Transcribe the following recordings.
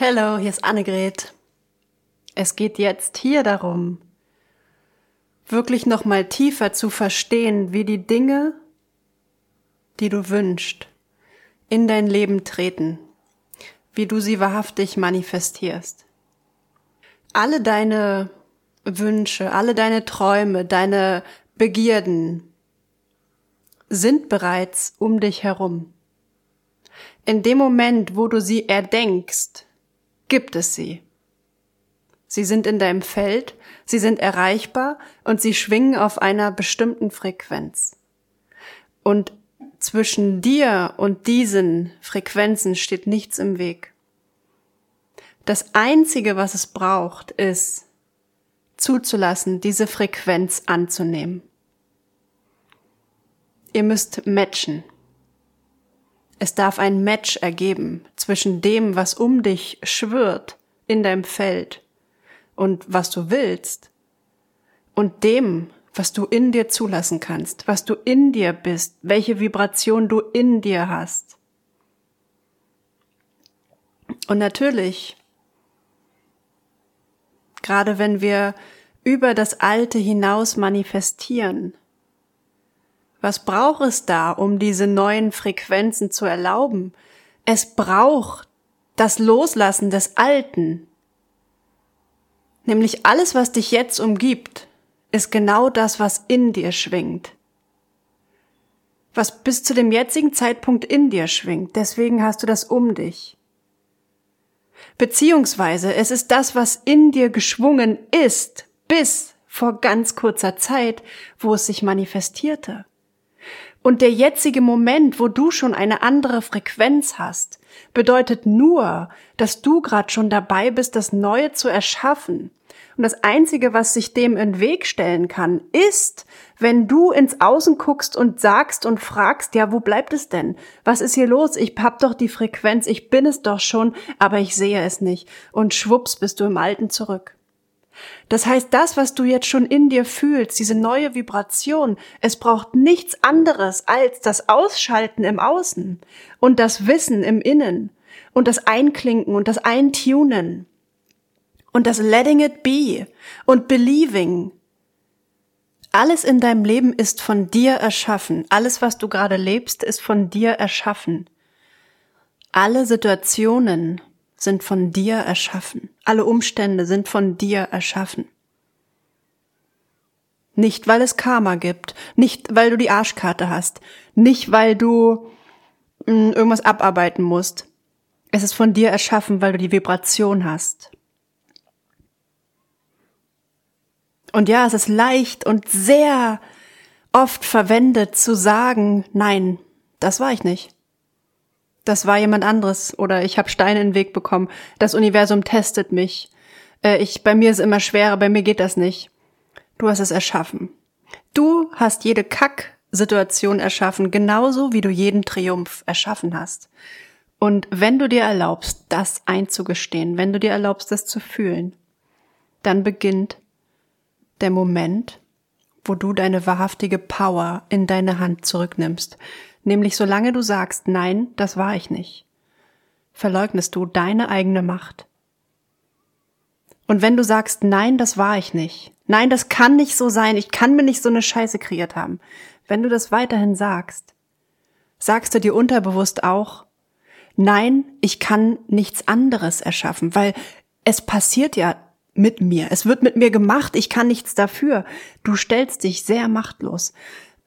Hallo, hier ist Annegret. Es geht jetzt hier darum, wirklich noch mal tiefer zu verstehen, wie die Dinge, die du wünschst, in dein Leben treten, wie du sie wahrhaftig manifestierst. Alle deine Wünsche, alle deine Träume, deine Begierden sind bereits um dich herum. In dem Moment, wo du sie erdenkst, gibt es sie. Sie sind in deinem Feld, sie sind erreichbar und sie schwingen auf einer bestimmten Frequenz. Und zwischen dir und diesen Frequenzen steht nichts im Weg. Das Einzige, was es braucht, ist zuzulassen, diese Frequenz anzunehmen. Ihr müsst matchen. Es darf ein Match ergeben zwischen dem, was um dich schwirrt in deinem Feld und was du willst und dem, was du in dir zulassen kannst, was du in dir bist, welche Vibration du in dir hast. Und natürlich, gerade wenn wir über das Alte hinaus manifestieren, was braucht es da, um diese neuen Frequenzen zu erlauben? Es braucht das Loslassen des Alten. Nämlich alles, was dich jetzt umgibt, ist genau das, was in dir schwingt. Was bis zu dem jetzigen Zeitpunkt in dir schwingt. Deswegen hast du das um dich. Beziehungsweise es ist das, was in dir geschwungen ist, bis vor ganz kurzer Zeit, wo es sich manifestierte. Und der jetzige Moment, wo du schon eine andere Frequenz hast, bedeutet nur, dass du gerade schon dabei bist, das Neue zu erschaffen. Und das Einzige, was sich dem in den Weg stellen kann, ist, wenn du ins Außen guckst und sagst und fragst, ja, wo bleibt es denn? Was ist hier los? Ich hab doch die Frequenz, ich bin es doch schon, aber ich sehe es nicht. Und schwupps bist du im Alten zurück. Das heißt, das, was du jetzt schon in dir fühlst, diese neue Vibration, es braucht nichts anderes als das Ausschalten im Außen und das Wissen im Innen und das Einklinken und das Eintunen und das Letting it be und Believing. Alles in deinem Leben ist von dir erschaffen. Alles, was du gerade lebst, ist von dir erschaffen. Alle Situationen, sind von dir erschaffen. Alle Umstände sind von dir erschaffen. Nicht, weil es Karma gibt, nicht, weil du die Arschkarte hast, nicht, weil du mh, hm, irgendwas abarbeiten musst. Es ist von dir erschaffen, weil du die Vibration hast. Und ja, es ist leicht und sehr oft verwendet zu sagen, nein, das war ich nicht das war jemand anderes oder ich habe Steine in den Weg bekommen. Das Universum testet mich. Äh, ich, bei mir ist es immer schwerer, bei mir geht das nicht. Du hast es erschaffen. Du hast jede Kack-Situation erschaffen, genauso wie du jeden Triumph erschaffen hast. Und wenn du dir erlaubst, das einzugestehen, wenn du dir erlaubst, das zu fühlen, dann beginnt der Moment, wo du deine wahrhaftige Power in deine Hand zurücknimmst. Nämlich solange du sagst, nein, das war ich nicht, verleugnest du deine eigene Macht. Und wenn du sagst, nein, das war ich nicht, nein, das kann nicht so sein, ich kann mir nicht so eine Scheiße kreiert haben, wenn du das weiterhin sagst, sagst du dir unterbewusst auch, nein, ich kann nichts anderes erschaffen, weil es passiert ja mit mir. Es wird mit mir gemacht, ich kann nichts dafür. Du stellst dich sehr machtlos.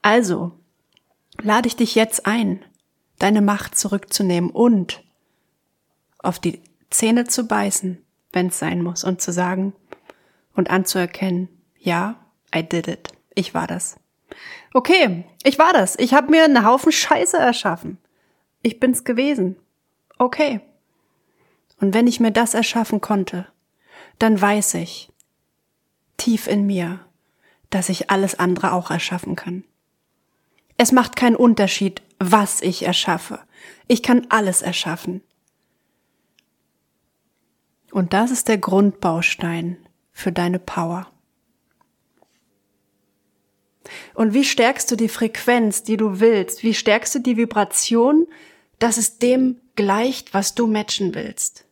Also, lade ich dich jetzt ein, deine Macht zurückzunehmen und auf die Zähne zu beißen, wenn es sein muss, und zu sagen und anzuerkennen, ja, I did it. Ich war das. Okay, ich war das. Ich habe mir einen Haufen Scheiße erschaffen. Ich bin's gewesen. Okay. Und wenn ich mir das erschaffen konnte, dann weiß ich tief in mir, dass ich alles andere auch erschaffen kann. Es macht keinen Unterschied, was ich erschaffe. Ich kann alles erschaffen. Und das ist der Grundbaustein für deine Power. Und wie stärkst du die Frequenz, die du willst? Wie stärkst du die Vibration, dass es dem gleicht, was du matchen willst?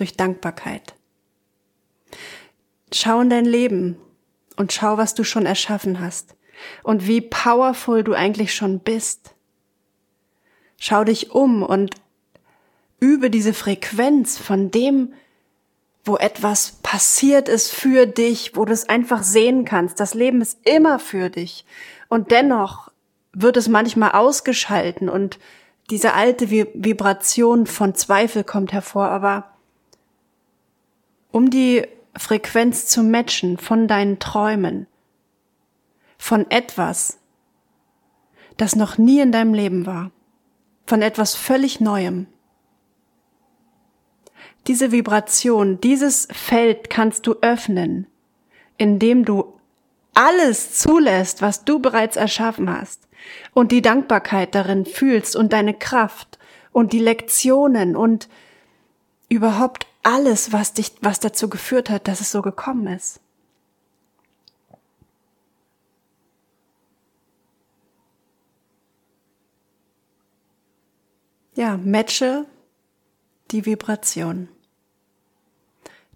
Durch Dankbarkeit. Schau in dein Leben und schau, was du schon erschaffen hast und wie powerful du eigentlich schon bist. Schau dich um und übe diese Frequenz von dem, wo etwas passiert ist für dich, wo du es einfach sehen kannst. Das Leben ist immer für dich. Und dennoch wird es manchmal ausgeschalten und diese alte Vibration von Zweifel kommt hervor, aber um die Frequenz zu matchen von deinen Träumen, von etwas, das noch nie in deinem Leben war, von etwas völlig Neuem. Diese Vibration, dieses Feld kannst du öffnen, indem du alles zulässt, was du bereits erschaffen hast und die Dankbarkeit darin fühlst und deine Kraft und die Lektionen und überhaupt alles, was dich, was dazu geführt hat, dass es so gekommen ist. Ja, matche die Vibration.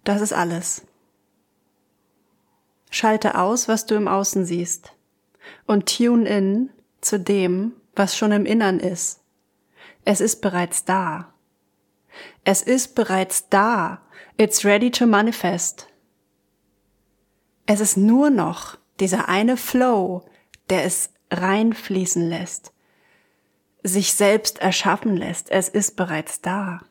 Das ist alles. Schalte aus, was du im Außen siehst und tune in zu dem, was schon im Innern ist. Es ist bereits da. Es ist bereits da. It's ready to manifest. Es ist nur noch dieser eine Flow, der es reinfließen lässt, sich selbst erschaffen lässt. Es ist bereits da.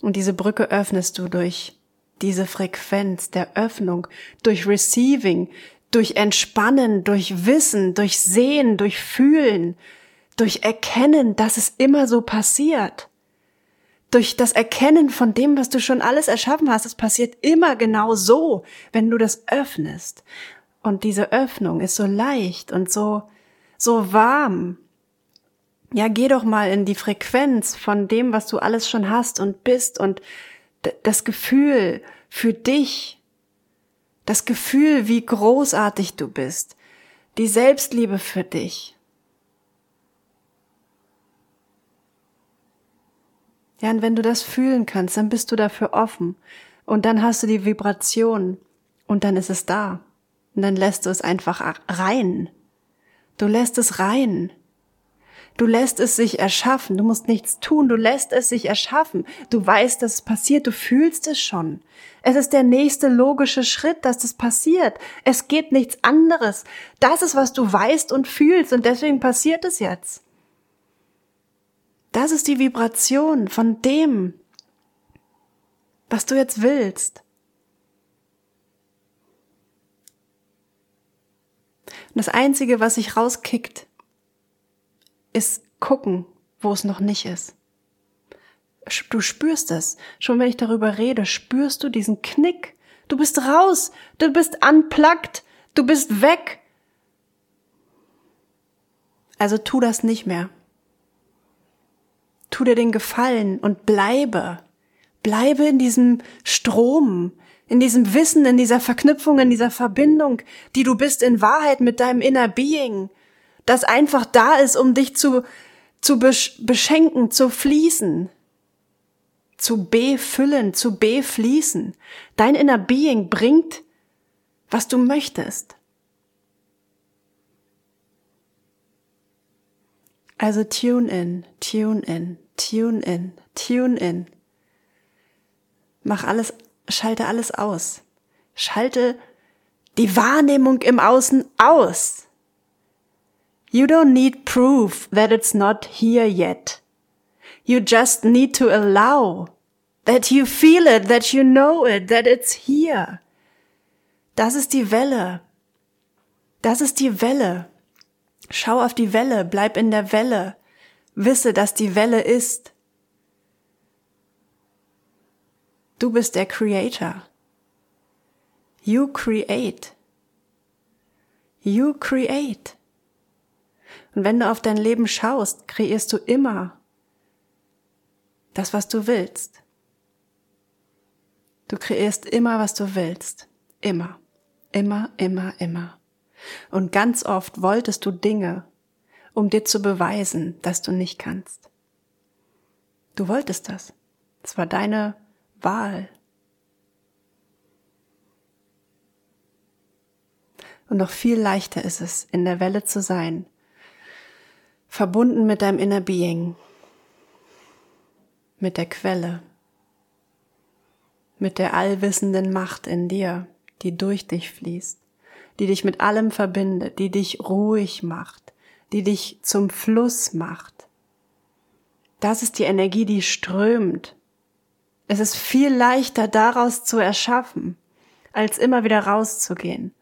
Und diese Brücke öffnest du durch diese Frequenz der Öffnung, durch Receiving, durch Entspannen, durch Wissen, durch Sehen, durch Fühlen, durch Erkennen, dass es immer so passiert. Durch das Erkennen von dem, was du schon alles erschaffen hast, es passiert immer genau so, wenn du das öffnest. Und diese Öffnung ist so leicht und so, so warm. Ja, geh doch mal in die Frequenz von dem, was du alles schon hast und bist und das Gefühl für dich, das Gefühl, wie großartig du bist, die Selbstliebe für dich. Ja, und wenn du das fühlen kannst, dann bist du dafür offen. Und dann hast du die Vibration. Und dann ist es da. Und dann lässt du es einfach rein. Du lässt es rein. Du lässt es sich erschaffen. Du musst nichts tun. Du lässt es sich erschaffen. Du weißt, dass es passiert. Du fühlst es schon. Es ist der nächste logische Schritt, dass das passiert. Es geht nichts anderes. Das ist, was du weißt und fühlst. Und deswegen passiert es jetzt. Das ist die Vibration von dem, was du jetzt willst. Und das Einzige, was sich rauskickt, ist gucken, wo es noch nicht ist. Du spürst es. Schon wenn ich darüber rede, spürst du diesen Knick. Du bist raus. Du bist unplugged. Du bist weg. Also tu das nicht mehr. Tu dir den Gefallen und bleibe. Bleibe in diesem Strom, in diesem Wissen, in dieser Verknüpfung, in dieser Verbindung, die du bist in Wahrheit mit deinem Inner Being das einfach da ist, um dich zu, zu beschenken, zu fließen, zu befüllen, zu befließen. Dein inner Being bringt, was du möchtest. Also tune in, tune in, tune in, tune in. Mach alles, schalte alles aus. Schalte die Wahrnehmung im Außen aus. You don't need proof that it's not here yet. You just need to allow that you feel it, that you know it, that it's here. Das ist die Welle. Das ist die Welle. Schau auf die Welle, bleib in der Welle. Wisse, dass die Welle ist. Du bist der Creator. You create. You create. Und wenn du auf dein Leben schaust, kreierst du immer das, was du willst. Du kreierst immer, was du willst. Immer. Immer, immer, immer. Und ganz oft wolltest du Dinge, um dir zu beweisen, dass du nicht kannst. Du wolltest das. Es war deine Wahl. Und noch viel leichter ist es, in der Welle zu sein, verbunden mit deinem Inner Being, mit der Quelle, mit der allwissenden Macht in dir, die durch dich fließt, die dich mit allem verbindet, die dich ruhig macht, die dich zum Fluss macht. Das ist die Energie, die strömt. Es ist viel leichter daraus zu erschaffen, als immer wieder rauszugehen.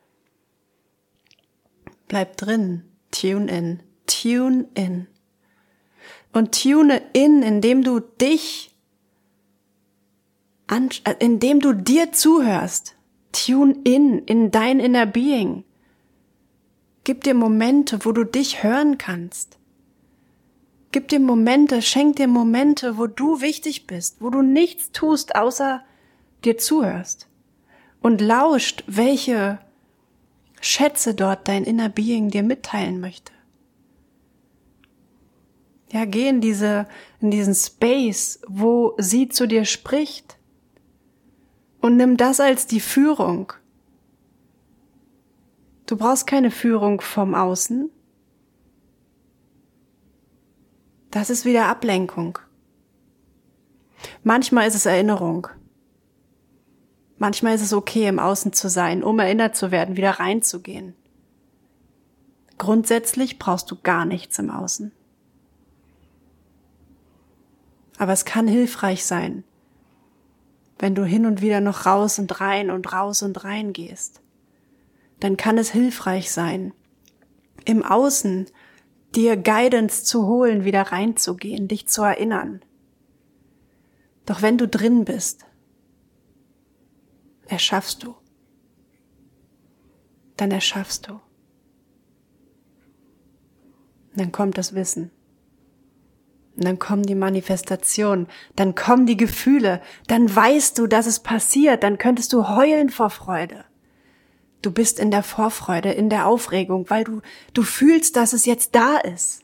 Bleib drin, tune in, tune in. Und tune in, indem du dich, äh, indem du dir zuhörst. Tune in, in dein inner Being. Gib dir Momente, wo du dich hören kannst. Gib dir Momente, schenk dir Momente, wo du wichtig bist, wo du nichts tust, außer dir zuhörst und lauscht, welche Schätze dort dein inner Being dir mitteilen möchte. Ja, geh in diese, in diesen Space, wo sie zu dir spricht und nimm das als die Führung. Du brauchst keine Führung vom Außen. Das ist wieder Ablenkung. Manchmal ist es Erinnerung. Manchmal ist es okay, im Außen zu sein, um erinnert zu werden, wieder reinzugehen. Grundsätzlich brauchst du gar nichts im Außen. Aber es kann hilfreich sein, wenn du hin und wieder noch raus und rein und raus und rein gehst. Dann kann es hilfreich sein, im Außen dir Guidance zu holen, wieder reinzugehen, dich zu erinnern. Doch wenn du drin bist, erschaffst du. Dann erschaffst du. dann kommt das Wissen. Und dann kommen die Manifestationen, dann kommen die Gefühle, dann weißt du, dass es passiert, dann könntest du heulen vor Freude. Du bist in der Vorfreude, in der Aufregung, weil du, du fühlst, dass es jetzt da ist.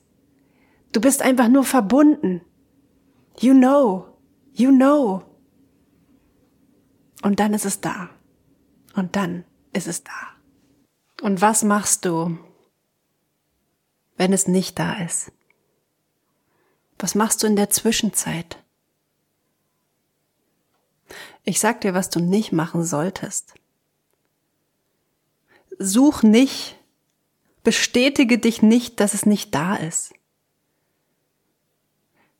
Du bist einfach nur verbunden. You know, you know. Und dann ist es da. Und dann ist es da. Und was machst du, wenn es nicht da ist? Was machst du in der Zwischenzeit? Ich sag dir, was du nicht machen solltest. Such nicht, bestätige dich nicht, dass es nicht da ist.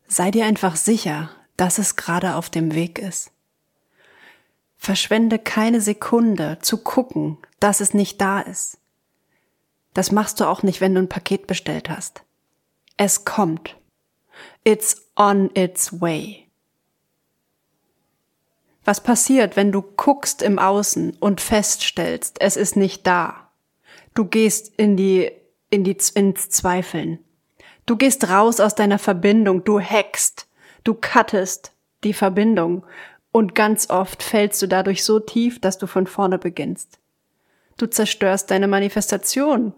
Sei dir einfach sicher, dass es gerade auf dem Weg ist. Verschwende keine Sekunde zu gucken, dass es nicht da ist. Das machst du auch nicht, wenn du ein Paket bestellt hast. Es kommt. It's on its way. Was passiert, wenn du guckst im Außen und feststellst, es ist nicht da? Du gehst in die, in die, ins Zweifeln. Du gehst raus aus deiner Verbindung, du hackst, du cuttest die Verbindung und ganz oft fällst du dadurch so tief, dass du von vorne beginnst. Du zerstörst deine Manifestation.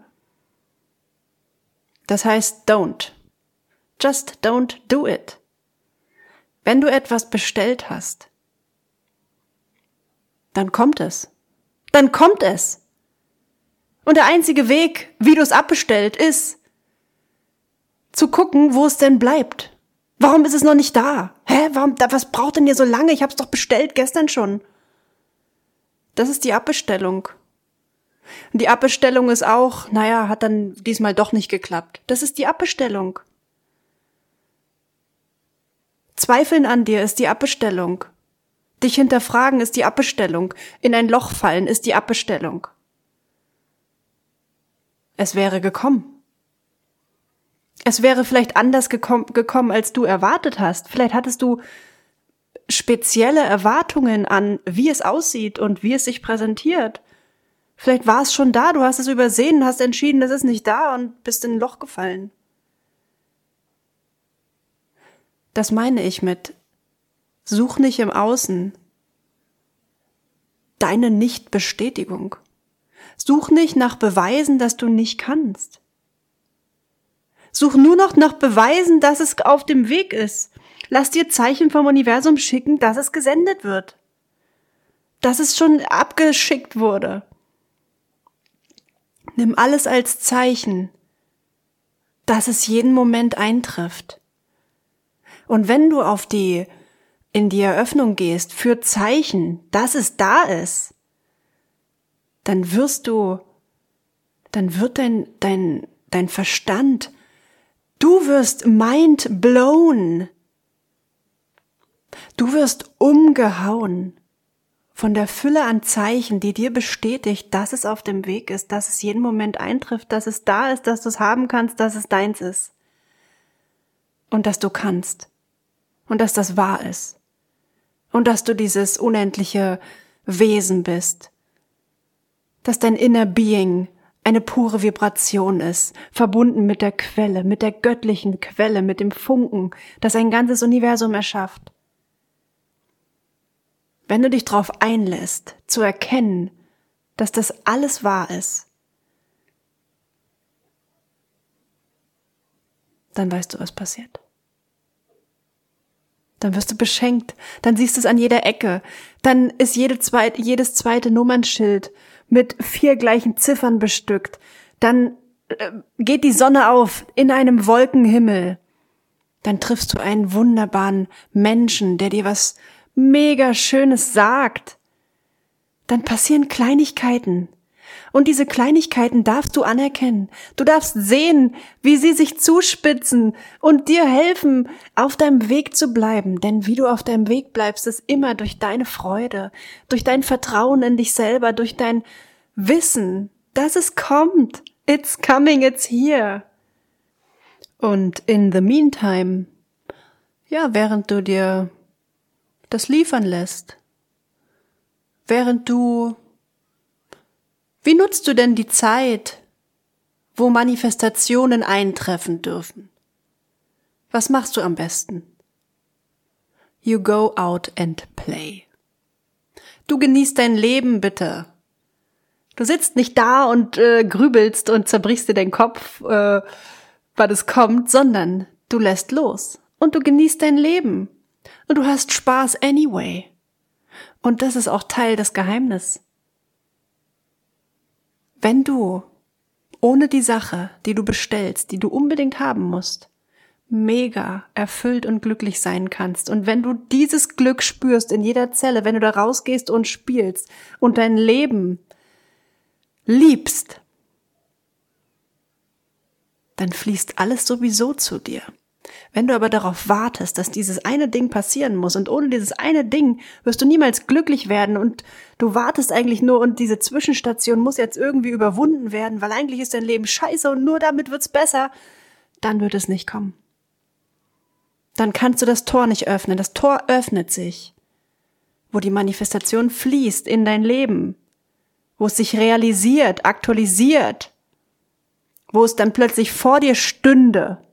Das heißt, don't. Just don't do it. Wenn du etwas bestellt hast, dann kommt es. Dann kommt es. Und der einzige Weg, wie du es abbestellt, ist, zu gucken, wo es denn bleibt. Warum ist es noch nicht da? Hä? Warum, was braucht denn hier so lange? Ich hab's doch bestellt gestern schon. Das ist die Abbestellung. Und die Abbestellung ist auch, naja, hat dann diesmal doch nicht geklappt. Das ist die Abbestellung. Zweifeln an dir ist die Abbestellung. Dich hinterfragen ist die Abbestellung. In ein Loch fallen ist die Abbestellung. Es wäre gekommen. Es wäre vielleicht anders gekommen, gekommen, als du erwartet hast. Vielleicht hattest du spezielle Erwartungen an, wie es aussieht und wie es sich präsentiert. Vielleicht war es schon da, du hast es übersehen, hast entschieden, es ist nicht da und bist in ein Loch gefallen. Das meine ich mit Such nicht im Außen deine Nichtbestätigung. Such nicht nach Beweisen, dass du nicht kannst. Such nur noch nach Beweisen, dass es auf dem Weg ist. Lass dir Zeichen vom Universum schicken, dass es gesendet wird. Dass es schon abgeschickt wurde. Nimm alles als Zeichen, dass es jeden Moment eintrifft. Und wenn du auf die, in die Eröffnung gehst für Zeichen, dass es da ist, dann wirst du, dann wird dein, dein, dein Verstand, du wirst mind blown. Du wirst umgehauen von der Fülle an Zeichen, die dir bestätigt, dass es auf dem Weg ist, dass es jeden Moment eintrifft, dass es da ist, dass du es haben kannst, dass es deins ist. Und dass du kannst. Und dass das wahr ist. Und dass du dieses unendliche Wesen bist. Dass dein inner Being eine pure Vibration ist, verbunden mit der Quelle, mit der göttlichen Quelle, mit dem Funken, das ein ganzes Universum erschafft. Wenn du dich darauf einlässt, zu erkennen, dass das alles wahr ist, dann weißt du, was passiert. Dann wirst du beschenkt, dann siehst du es an jeder Ecke, dann ist jede zweite, jedes zweite Nummernschild mit vier gleichen Ziffern bestückt, dann äh, geht die Sonne auf in einem Wolkenhimmel, dann triffst du einen wunderbaren Menschen, der dir was mega Schönes sagt, dann passieren Kleinigkeiten. Und diese Kleinigkeiten darfst du anerkennen. Du darfst sehen, wie sie sich zuspitzen und dir helfen, auf deinem Weg zu bleiben. Denn wie du auf deinem Weg bleibst, ist immer durch deine Freude, durch dein Vertrauen in dich selber, durch dein Wissen, dass es kommt. It's coming, it's here. Und in the meantime, ja, während du dir das liefern lässt. Während du, wie nutzt du denn die Zeit, wo Manifestationen eintreffen dürfen? Was machst du am besten? You go out and play. Du genießt dein Leben bitte. Du sitzt nicht da und äh, grübelst und zerbrichst dir den Kopf, äh, weil es kommt, sondern du lässt los und du genießt dein Leben. Und du hast Spaß anyway. Und das ist auch Teil des Geheimnisses. Wenn du ohne die Sache, die du bestellst, die du unbedingt haben musst, mega erfüllt und glücklich sein kannst. Und wenn du dieses Glück spürst in jeder Zelle, wenn du da rausgehst und spielst und dein Leben liebst, dann fließt alles sowieso zu dir. Wenn du aber darauf wartest, dass dieses eine Ding passieren muss und ohne dieses eine Ding wirst du niemals glücklich werden und du wartest eigentlich nur und diese Zwischenstation muss jetzt irgendwie überwunden werden, weil eigentlich ist dein Leben scheiße und nur damit wird's besser, dann wird es nicht kommen. Dann kannst du das Tor nicht öffnen. Das Tor öffnet sich, wo die Manifestation fließt in dein Leben, wo es sich realisiert, aktualisiert, wo es dann plötzlich vor dir stünde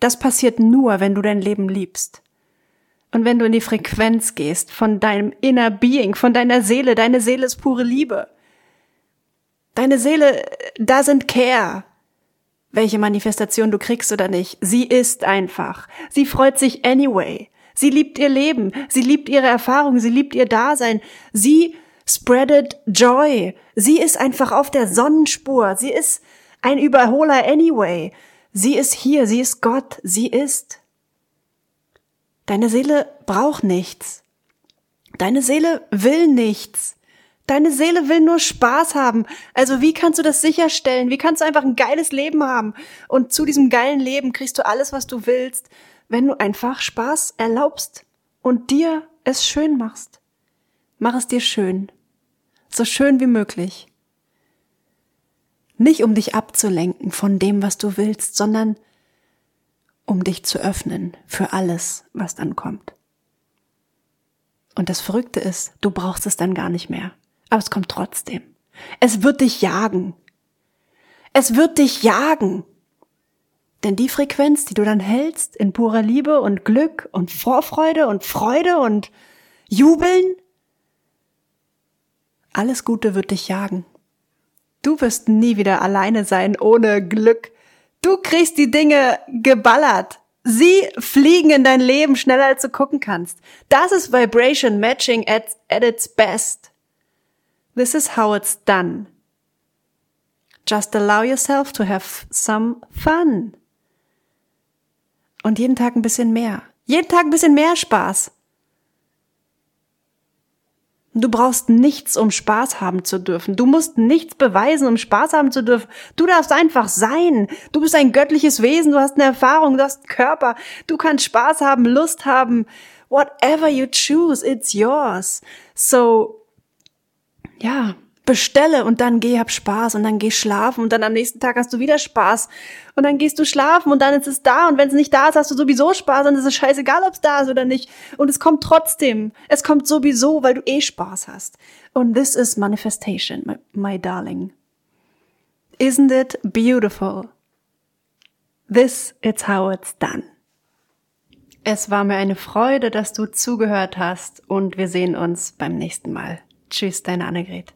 das passiert nur, wenn du dein Leben liebst. Und wenn du in die Frequenz gehst von deinem inner Being, von deiner Seele, deine Seele ist pure Liebe. Deine Seele, da sind Care. Welche Manifestation du kriegst oder nicht, sie ist einfach. Sie freut sich anyway. Sie liebt ihr Leben, sie liebt ihre Erfahrung, sie liebt ihr Dasein. Sie spreadet Joy. Sie ist einfach auf der Sonnenspur. Sie ist ein Überholer anyway. Sie ist hier, sie ist Gott, sie ist. Deine Seele braucht nichts. Deine Seele will nichts. Deine Seele will nur Spaß haben. Also wie kannst du das sicherstellen? Wie kannst du einfach ein geiles Leben haben? Und zu diesem geilen Leben kriegst du alles, was du willst, wenn du einfach Spaß erlaubst und dir es schön machst. Mach es dir schön. So schön wie möglich. Nicht um dich abzulenken von dem, was du willst, sondern um dich zu öffnen für alles, was dann kommt. Und das Verrückte ist, du brauchst es dann gar nicht mehr. Aber es kommt trotzdem. Es wird dich jagen. Es wird dich jagen. Denn die Frequenz, die du dann hältst in purer Liebe und Glück und Vorfreude und Freude und Jubeln, alles Gute wird dich jagen. Du wirst nie wieder alleine sein ohne Glück. Du kriegst die Dinge geballert. Sie fliegen in dein Leben schneller als du gucken kannst. Das ist Vibration Matching at, at its best. This is how it's done. Just allow yourself to have some fun. Und jeden Tag ein bisschen mehr. Jeden Tag ein bisschen mehr Spaß. Du brauchst nichts, um Spaß haben zu dürfen. Du musst nichts beweisen, um Spaß haben zu dürfen. Du darfst einfach sein. Du bist ein göttliches Wesen, du hast eine Erfahrung, du hast einen Körper. Du kannst Spaß haben, Lust haben. Whatever you choose, it's yours. So, ja, bestelle und dann geh, hab Spaß und dann geh schlafen und dann am nächsten Tag hast du wieder Spaß und dann gehst du schlafen und dann ist es da und wenn es nicht da ist, hast du sowieso Spaß und es ist scheißegal, ob es da ist oder nicht und es kommt trotzdem. Es kommt sowieso, weil du eh Spaß hast. Und this is manifestation, my, my darling. Isn't it beautiful? This is how it's done. Es war mir eine Freude, dass du zugehört hast und wir sehen uns beim nächsten Mal. Tschüss, deine Annegret.